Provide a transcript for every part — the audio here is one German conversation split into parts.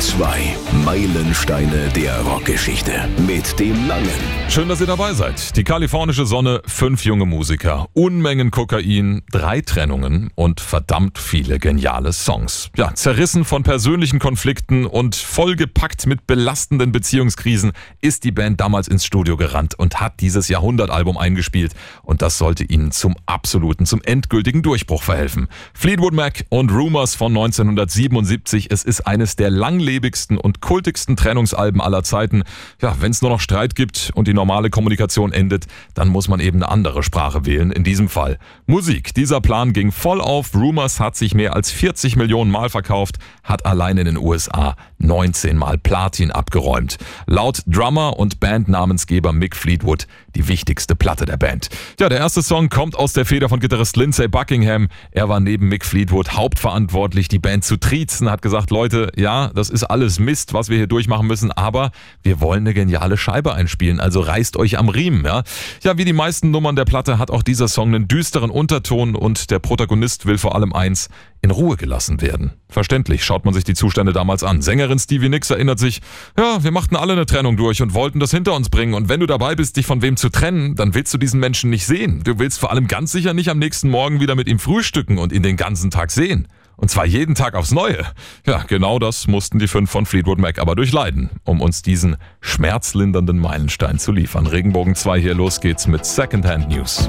2. Meilensteine der Rockgeschichte. Mit dem Langen. Schön, dass ihr dabei seid. Die kalifornische Sonne, fünf junge Musiker, Unmengen Kokain, drei Trennungen und verdammt viele geniale Songs. Ja, zerrissen von persönlichen Konflikten und vollgepackt mit belastenden Beziehungskrisen ist die Band damals ins Studio gerannt und hat dieses Jahrhundertalbum eingespielt. Und das sollte ihnen zum absoluten, zum endgültigen Durchbruch verhelfen. Fleetwood Mac und Rumors von 1977. Es ist eines der langlebigsten und kultigsten Trennungsalben aller Zeiten. Ja, wenn es nur noch Streit gibt und die normale Kommunikation endet, dann muss man eben eine andere Sprache wählen, in diesem Fall Musik. Dieser Plan ging voll auf. Rumors hat sich mehr als 40 Millionen Mal verkauft, hat allein in den USA 19 Mal Platin abgeräumt. Laut Drummer und Bandnamensgeber Mick Fleetwood die wichtigste Platte der Band. Ja, der erste Song kommt aus der Feder von Gitarrist Lindsay Buckingham. Er war neben Mick Fleetwood hauptverantwortlich, die Band zu triezen, hat gesagt, Leute, ja, das ist alles Mist, was wir hier durchmachen müssen, aber wir wollen eine geniale Scheibe einspielen, also reißt euch am Riemen, ja. Ja, wie die meisten Nummern der Platte hat auch dieser Song einen düsteren Unterton und der Protagonist will vor allem eins, in Ruhe gelassen werden. Verständlich schaut man sich die Zustände damals an. Sängerin Stevie Nicks erinnert sich, ja, wir machten alle eine Trennung durch und wollten das hinter uns bringen. Und wenn du dabei bist, dich von wem zu trennen, dann willst du diesen Menschen nicht sehen. Du willst vor allem ganz sicher nicht am nächsten Morgen wieder mit ihm frühstücken und ihn den ganzen Tag sehen. Und zwar jeden Tag aufs Neue. Ja, genau das mussten die fünf von Fleetwood Mac aber durchleiden, um uns diesen schmerzlindernden Meilenstein zu liefern. Regenbogen 2 hier, los geht's mit Secondhand News.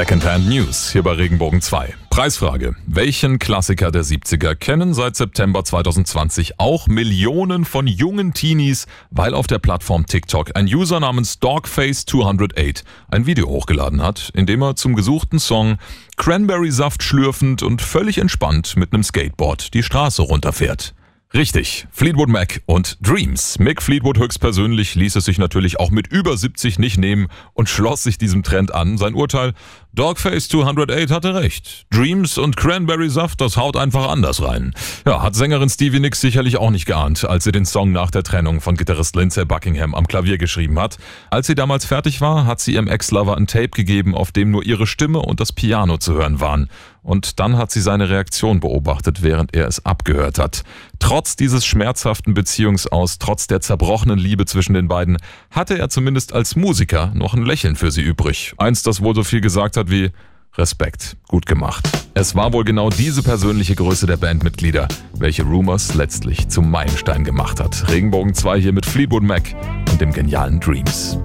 Secondhand News hier bei Regenbogen 2. Preisfrage. Welchen Klassiker der 70er kennen seit September 2020 auch Millionen von jungen Teenies, weil auf der Plattform TikTok ein User namens Dogface208 ein Video hochgeladen hat, in dem er zum gesuchten Song Cranberry-Saft schlürfend und völlig entspannt mit einem Skateboard die Straße runterfährt. Richtig, Fleetwood Mac und Dreams. Mick Fleetwood höchstpersönlich ließ es sich natürlich auch mit über 70 nicht nehmen und schloss sich diesem Trend an. Sein Urteil, Dogface 208 hatte recht. Dreams und Cranberry Saft, das haut einfach anders rein. Ja, hat Sängerin Stevie Nicks sicherlich auch nicht geahnt, als sie den Song nach der Trennung von Gitarrist Lindsay Buckingham am Klavier geschrieben hat. Als sie damals fertig war, hat sie ihrem Ex-Lover ein Tape gegeben, auf dem nur ihre Stimme und das Piano zu hören waren. Und dann hat sie seine Reaktion beobachtet, während er es abgehört hat. Trotz dieses schmerzhaften Beziehungsaus, trotz der zerbrochenen Liebe zwischen den beiden, hatte er zumindest als Musiker noch ein Lächeln für sie übrig. Eins, das wohl so viel gesagt hat wie Respekt, gut gemacht. Es war wohl genau diese persönliche Größe der Bandmitglieder, welche Rumors letztlich zum Meilenstein gemacht hat. Regenbogen 2 hier mit Fleetwood Mac und dem genialen Dreams.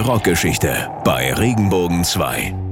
Rockgeschichte bei Regenbogen 2.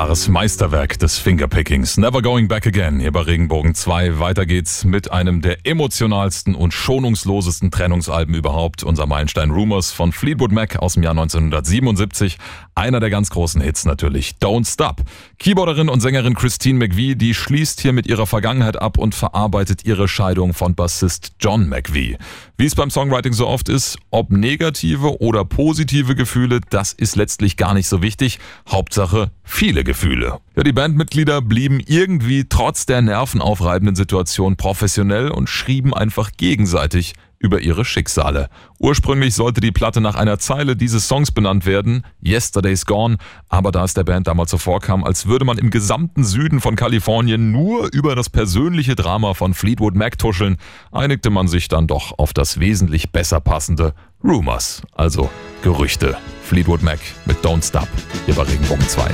wahres Meisterwerk des Fingerpickings. Never Going Back Again hier bei Regenbogen 2. Weiter geht's mit einem der emotionalsten und schonungslosesten Trennungsalben überhaupt. Unser Meilenstein Rumors von Fleetwood Mac aus dem Jahr 1977. Einer der ganz großen Hits natürlich. Don't Stop. Keyboarderin und Sängerin Christine McVie, die schließt hier mit ihrer Vergangenheit ab und verarbeitet ihre Scheidung von Bassist John McVie. Wie es beim Songwriting so oft ist, ob negative oder positive Gefühle, das ist letztlich gar nicht so wichtig. Hauptsache viele Gefühle. Ja, die Bandmitglieder blieben irgendwie trotz der nervenaufreibenden Situation professionell und schrieben einfach gegenseitig über ihre Schicksale. Ursprünglich sollte die Platte nach einer Zeile dieses Songs benannt werden, Yesterday's Gone, aber da es der Band damals so vorkam, als würde man im gesamten Süden von Kalifornien nur über das persönliche Drama von Fleetwood Mac tuscheln, einigte man sich dann doch auf das wesentlich besser passende Rumors, also Gerüchte. Fleetwood Mac mit Don't Stop, hier bei Regenbogen 2.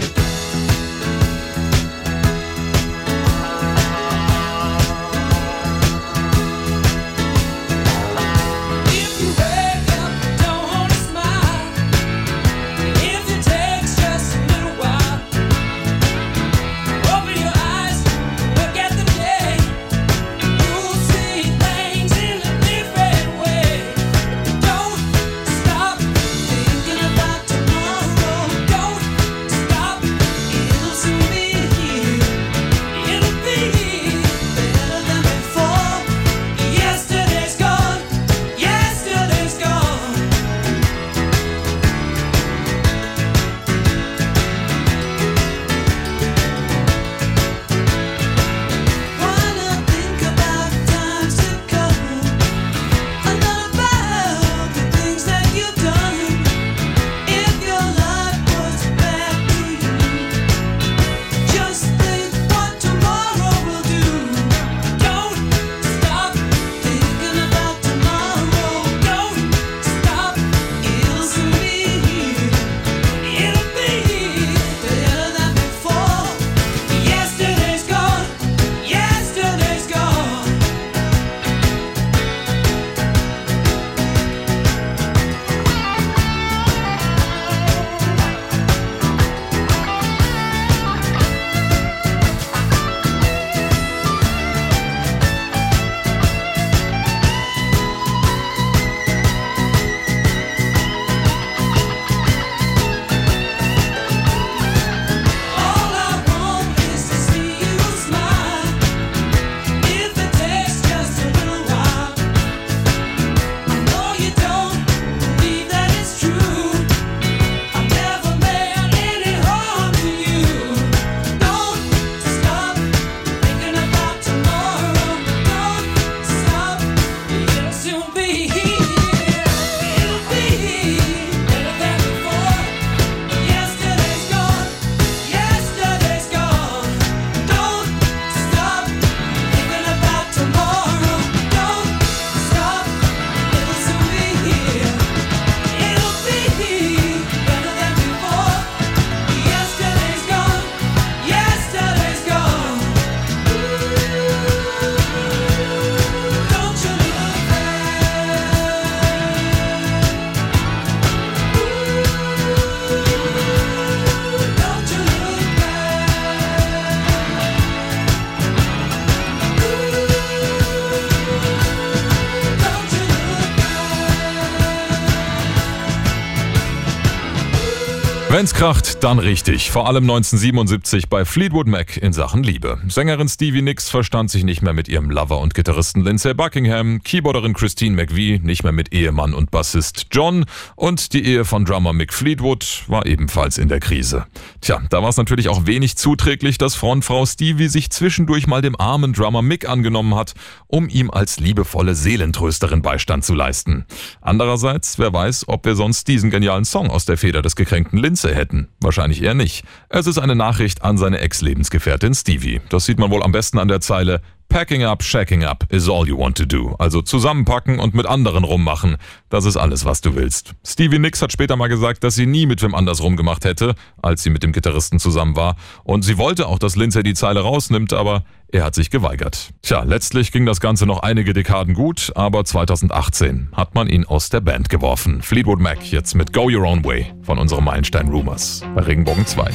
Wenn's kracht, dann richtig. Vor allem 1977 bei Fleetwood Mac in Sachen Liebe. Sängerin Stevie Nicks verstand sich nicht mehr mit ihrem Lover und Gitarristen Lindsay Buckingham, Keyboarderin Christine McVie nicht mehr mit Ehemann und Bassist John und die Ehe von Drummer Mick Fleetwood war ebenfalls in der Krise. Tja, da war es natürlich auch wenig zuträglich, dass Frontfrau Stevie sich zwischendurch mal dem armen Drummer Mick angenommen hat, um ihm als liebevolle Seelentrösterin Beistand zu leisten. Andererseits, wer weiß, ob wir sonst diesen genialen Song aus der Feder des gekränkten Lindsay hätten. Wahrscheinlich eher nicht. Es ist eine Nachricht an seine Ex-Lebensgefährtin Stevie. Das sieht man wohl am besten an der Zeile Packing up, shacking up is all you want to do. Also zusammenpacken und mit anderen rummachen. Das ist alles, was du willst. Stevie Nicks hat später mal gesagt, dass sie nie mit wem anders rumgemacht hätte, als sie mit dem Gitarristen zusammen war. Und sie wollte auch, dass Lindsay die Zeile rausnimmt, aber er hat sich geweigert. Tja, letztlich ging das Ganze noch einige Dekaden gut, aber 2018 hat man ihn aus der Band geworfen. Fleetwood Mac jetzt mit Go Your Own Way von unserem Meilenstein Rumors bei Regenbogen 2.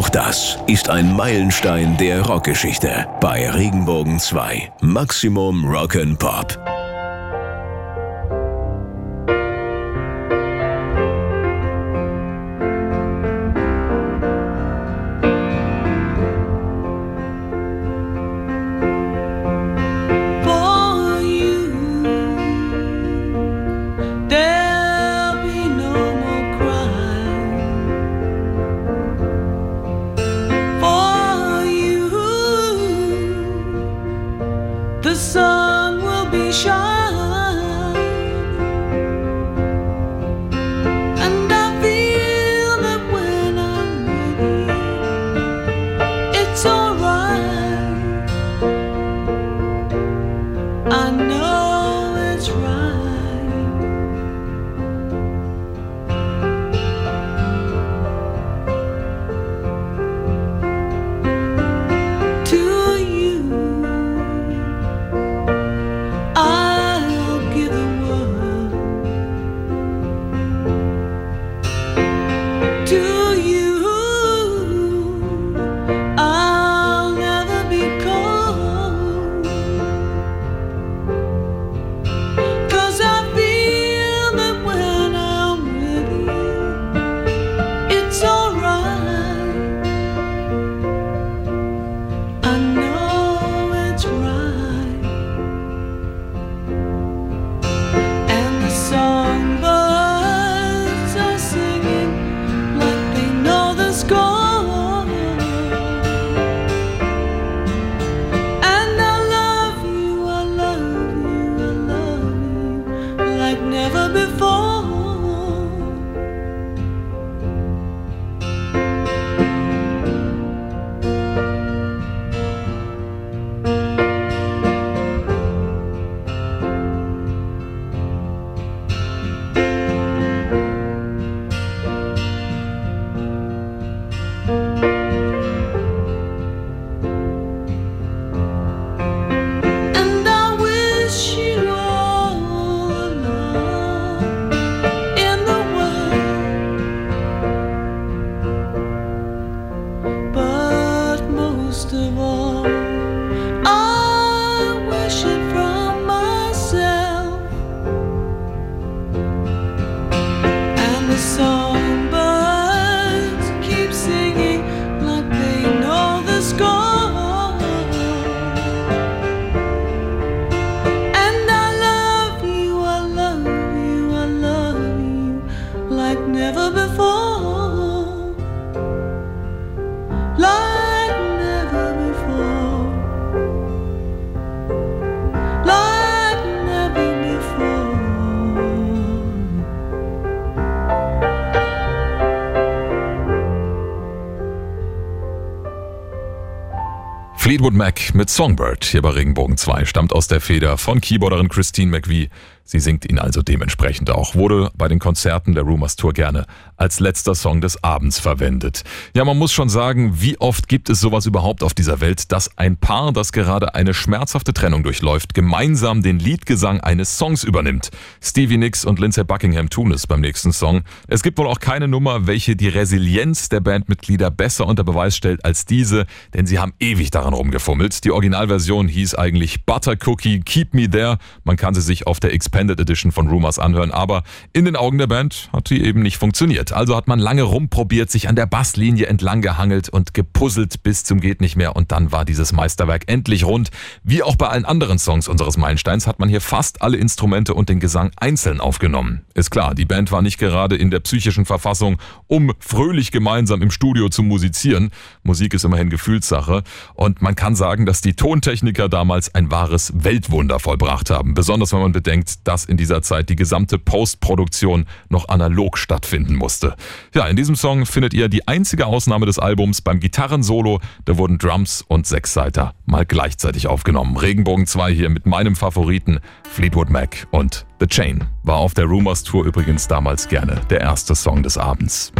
auch das ist ein Meilenstein der Rockgeschichte bei Regenbogen 2. Maximum Rock'n'Pop. Fleetwood Mac mit Songbird hier bei Regenbogen 2 stammt aus der Feder von Keyboarderin Christine McVie. Sie singt ihn also dementsprechend auch. Wurde bei den Konzerten der Rumors Tour gerne als letzter Song des Abends verwendet. Ja, man muss schon sagen, wie oft gibt es sowas überhaupt auf dieser Welt, dass ein Paar, das gerade eine schmerzhafte Trennung durchläuft, gemeinsam den Liedgesang eines Songs übernimmt. Stevie Nicks und Lindsay Buckingham tun es beim nächsten Song. Es gibt wohl auch keine Nummer, welche die Resilienz der Bandmitglieder besser unter Beweis stellt als diese, denn sie haben ewig daran rumgefummelt. Die Originalversion hieß eigentlich Butter Cookie Keep Me There. Man kann sie sich auf der Expanded Edition von Rumors anhören, aber in den Augen der Band hat sie eben nicht funktioniert. Also hat man lange rumprobiert, sich an der Basslinie entlang gehangelt und gepuzzelt bis zum geht nicht mehr und dann war dieses Meisterwerk endlich rund. Wie auch bei allen anderen Songs unseres Meilensteins hat man hier fast alle Instrumente und den Gesang einzeln aufgenommen. Ist klar, die Band war nicht gerade in der psychischen Verfassung, um fröhlich gemeinsam im Studio zu musizieren. Musik ist immerhin Gefühlssache und man kann sagen, dass die Tontechniker damals ein wahres Weltwunder vollbracht haben. Besonders wenn man bedenkt, dass in dieser Zeit die gesamte Postproduktion noch analog stattfinden musste. Ja, in diesem Song findet ihr die einzige Ausnahme des Albums beim Gitarrensolo. Da wurden Drums und Sechsseiter mal gleichzeitig aufgenommen. Regenbogen 2 hier mit meinem Favoriten Fleetwood Mac und The Chain. War auf der Rumors Tour übrigens damals gerne der erste Song des Abends.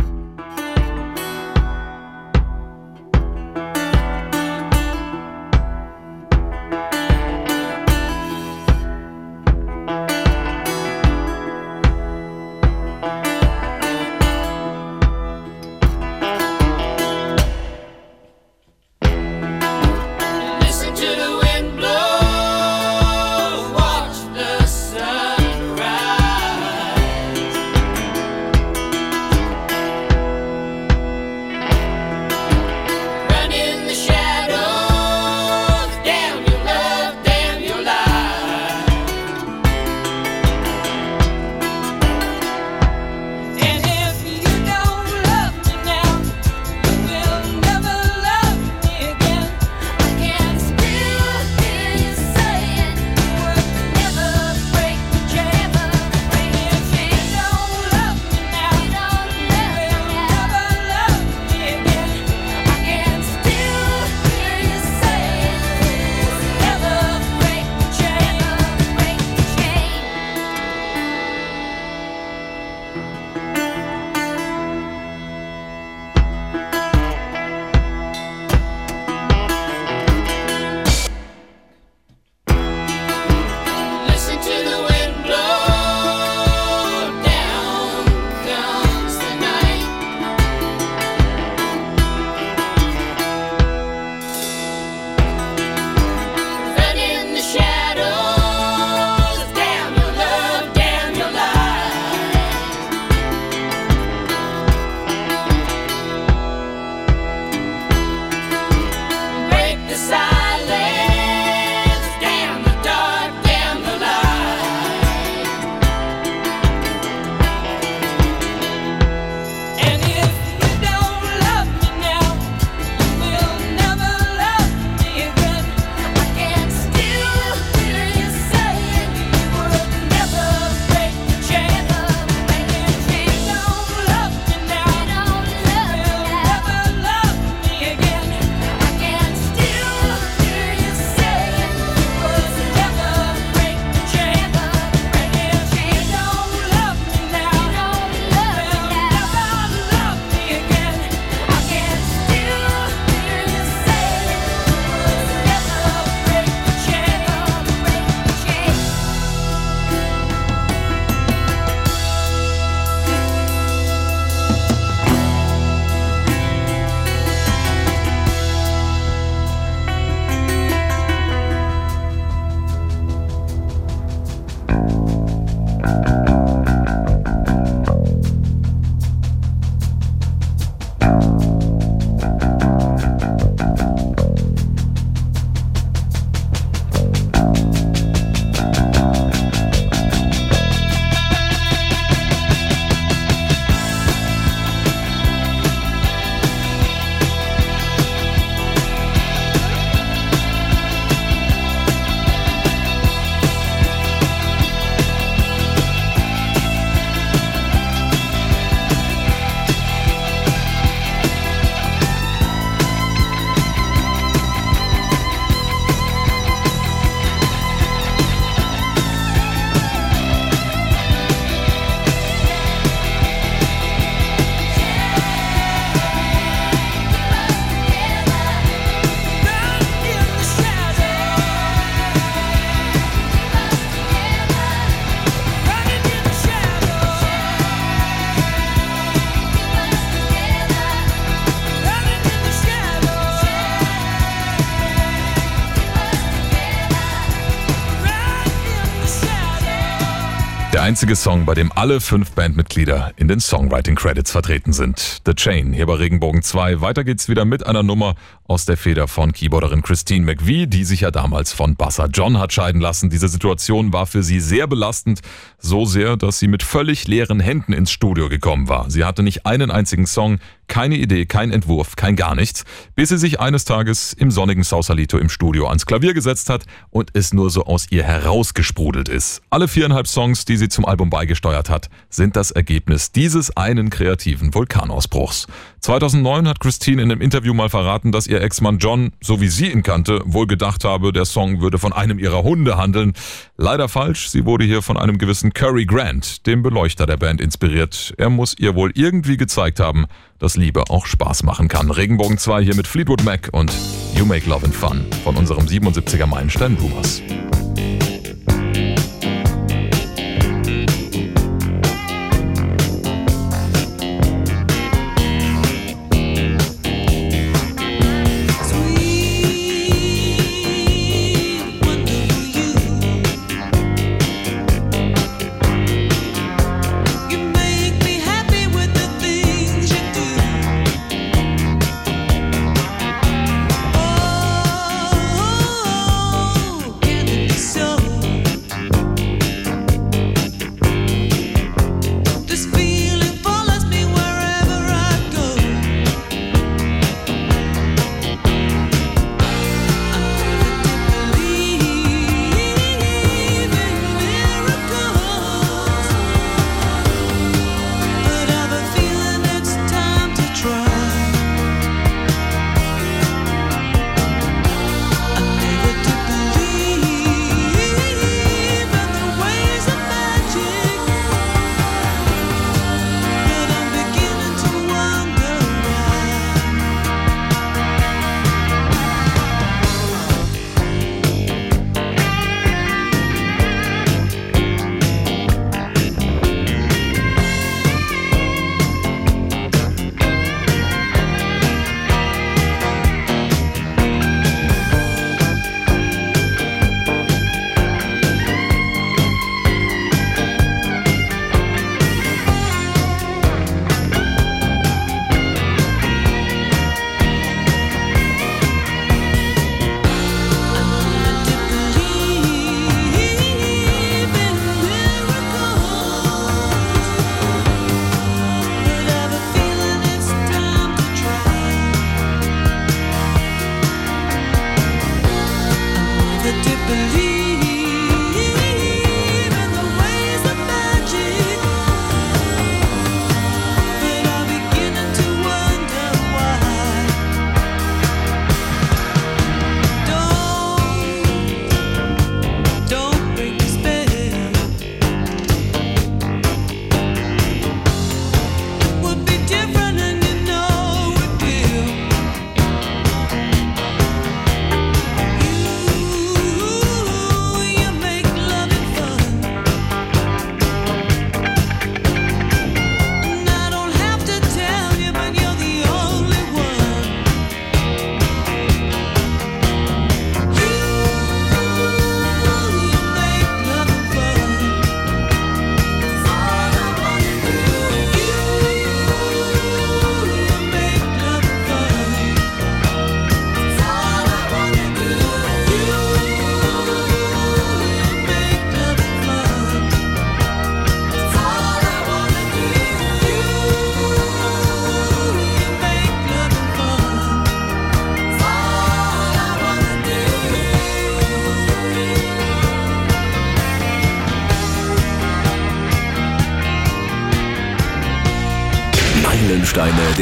Einzige Song, bei dem alle fünf Bandmitglieder in den Songwriting-Credits vertreten sind. The Chain, hier bei Regenbogen 2. Weiter geht's wieder mit einer Nummer aus der Feder von Keyboarderin Christine McVie, die sich ja damals von Basser John hat scheiden lassen. Diese Situation war für sie sehr belastend, so sehr, dass sie mit völlig leeren Händen ins Studio gekommen war. Sie hatte nicht einen einzigen Song, keine Idee, kein Entwurf, kein gar nichts, bis sie sich eines Tages im sonnigen Sausalito im Studio ans Klavier gesetzt hat und es nur so aus ihr herausgesprudelt ist. Alle viereinhalb Songs, die sie zum Album beigesteuert hat, sind das Ergebnis dieses einen kreativen Vulkanausbruchs. 2009 hat Christine in einem Interview mal verraten, dass ihr Ex-Mann John, so wie sie ihn kannte, wohl gedacht habe, der Song würde von einem ihrer Hunde handeln. Leider falsch, sie wurde hier von einem gewissen Curry Grant, dem Beleuchter der Band, inspiriert. Er muss ihr wohl irgendwie gezeigt haben, dass Liebe auch Spaß machen kann. Regenbogen 2 hier mit Fleetwood Mac und You Make Love and Fun von unserem 77er Meilenstein Boomers.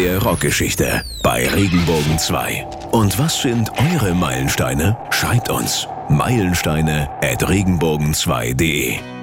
Der Rockgeschichte bei Regenbogen 2. Und was sind eure Meilensteine? Schreibt uns. Meilensteine at regenbogen2.de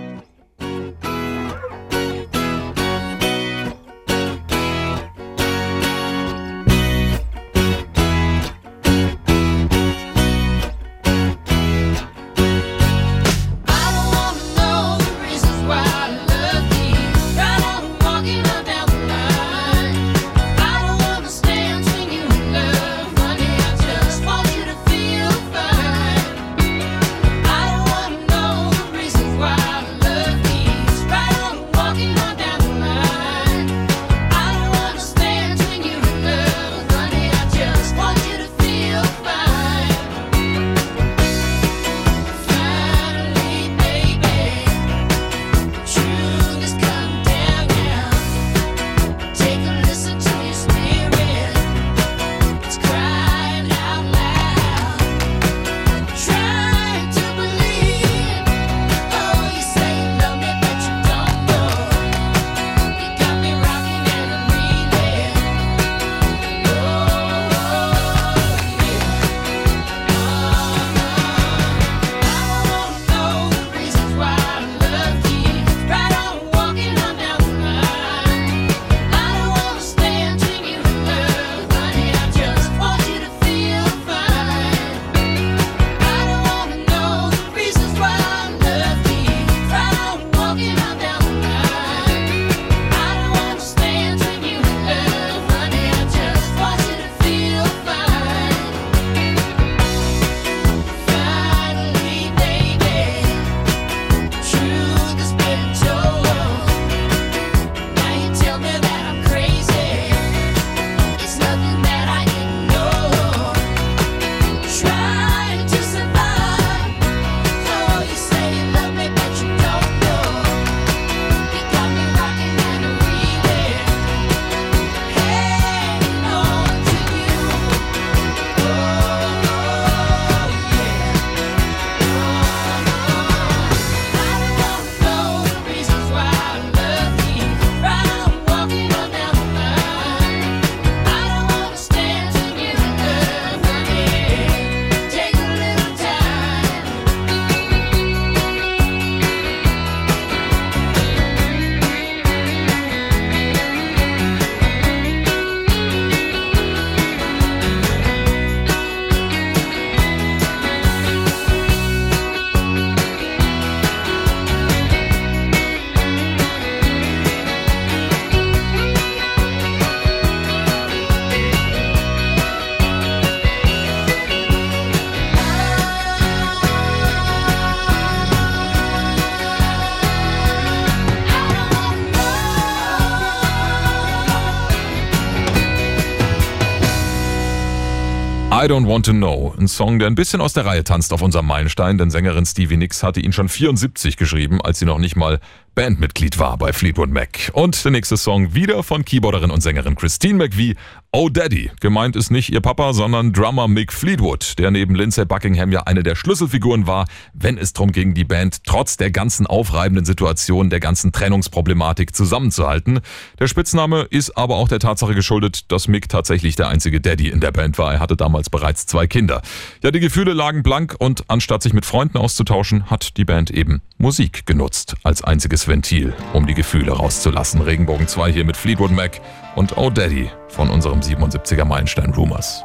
I Don't Want to Know. Ein Song, der ein bisschen aus der Reihe tanzt auf unserem Meilenstein, denn Sängerin Stevie Nicks hatte ihn schon 74 geschrieben, als sie noch nicht mal Bandmitglied war bei Fleetwood Mac. Und der nächste Song wieder von Keyboarderin und Sängerin Christine McVie, Oh Daddy. Gemeint ist nicht ihr Papa, sondern Drummer Mick Fleetwood, der neben Lindsay Buckingham ja eine der Schlüsselfiguren war, wenn es darum ging, die Band trotz der ganzen aufreibenden Situation, der ganzen Trennungsproblematik zusammenzuhalten. Der Spitzname ist aber auch der Tatsache geschuldet, dass Mick tatsächlich der einzige Daddy in der Band war. Er hatte damals bereits zwei Kinder. Ja, die Gefühle lagen blank und anstatt sich mit Freunden auszutauschen, hat die Band eben Musik genutzt als einziges Ventil, um die Gefühle rauszulassen. Regenbogen 2 hier mit Fleetwood Mac und Oh Daddy von unserem 77er Meilenstein Rumors.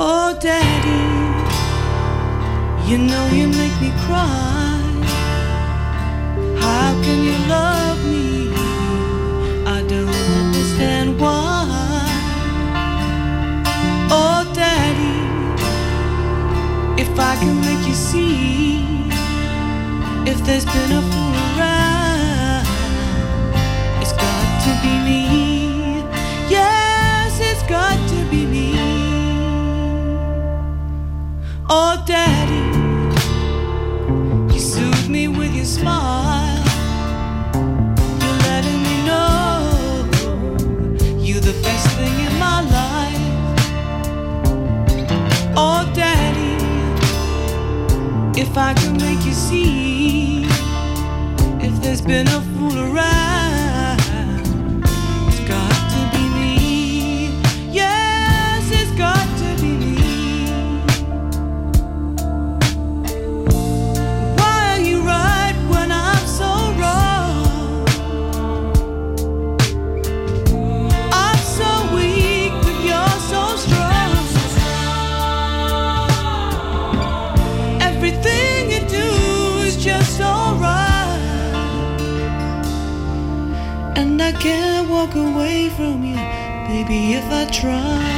Oh, Daddy, you know you make me cry. How can you love I can make you see, if there's been a fool around, it's got to be me. Yes, it's got to be me. Oh, Daddy, you soothe me with your smile. If I could make you see, if there's been a fool around, can't walk away from you, baby, if I try.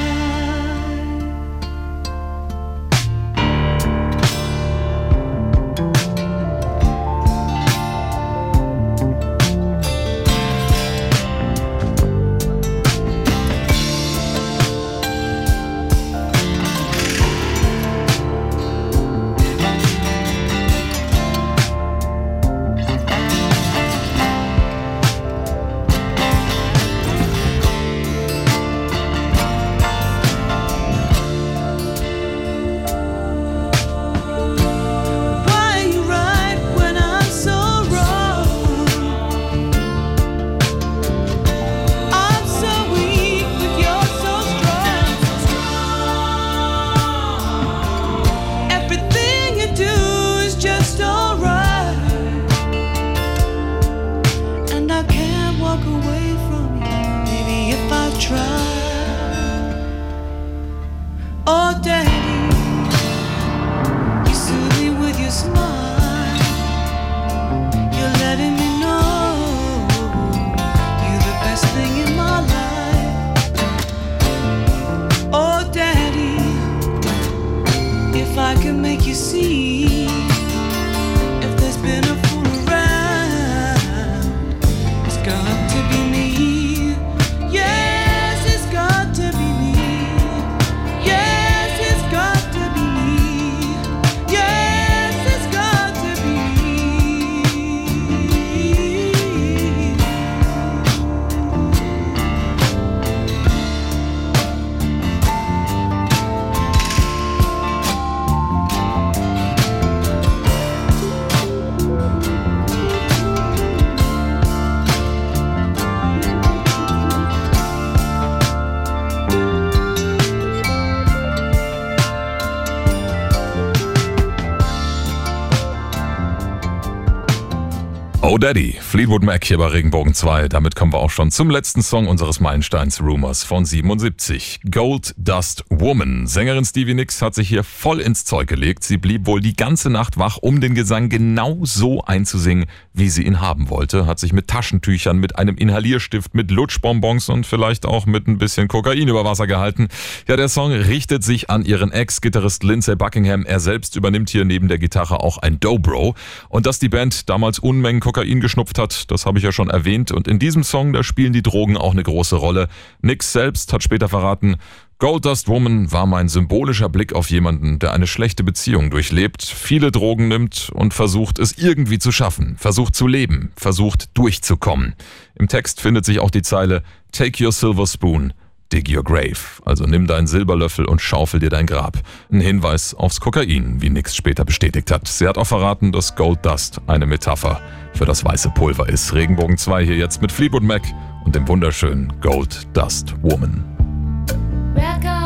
Oh Daddy, Fleetwood Mac hier bei Regenbogen 2. Damit kommen wir auch schon zum letzten Song unseres Meilensteins Rumors von 77. Gold Dust Woman. Sängerin Stevie Nicks hat sich hier voll ins Zeug gelegt. Sie blieb wohl die ganze Nacht wach, um den Gesang genau so einzusingen, wie sie ihn haben wollte. Hat sich mit Taschentüchern, mit einem Inhalierstift, mit Lutschbonbons und vielleicht auch mit ein bisschen Kokain über Wasser gehalten. Ja, der Song richtet sich an ihren Ex-Gitarrist Lindsay Buckingham. Er selbst übernimmt hier neben der Gitarre auch ein Dobro. Und dass die Band damals Unmengen Kokain Kokain geschnupft hat, das habe ich ja schon erwähnt. Und in diesem Song, da spielen die Drogen auch eine große Rolle. Nix selbst hat später verraten, Gold Dust Woman war mein symbolischer Blick auf jemanden, der eine schlechte Beziehung durchlebt, viele Drogen nimmt und versucht es irgendwie zu schaffen, versucht zu leben, versucht durchzukommen. Im Text findet sich auch die Zeile Take your silver spoon, dig your grave. Also nimm deinen Silberlöffel und schaufel dir dein Grab. Ein Hinweis aufs Kokain, wie Nix später bestätigt hat. Sie hat auch verraten, dass Gold Dust eine Metapher für das weiße Pulver ist. Regenbogen 2 hier jetzt mit Fleetwood Mac und dem wunderschönen Gold Dust Woman. Welcome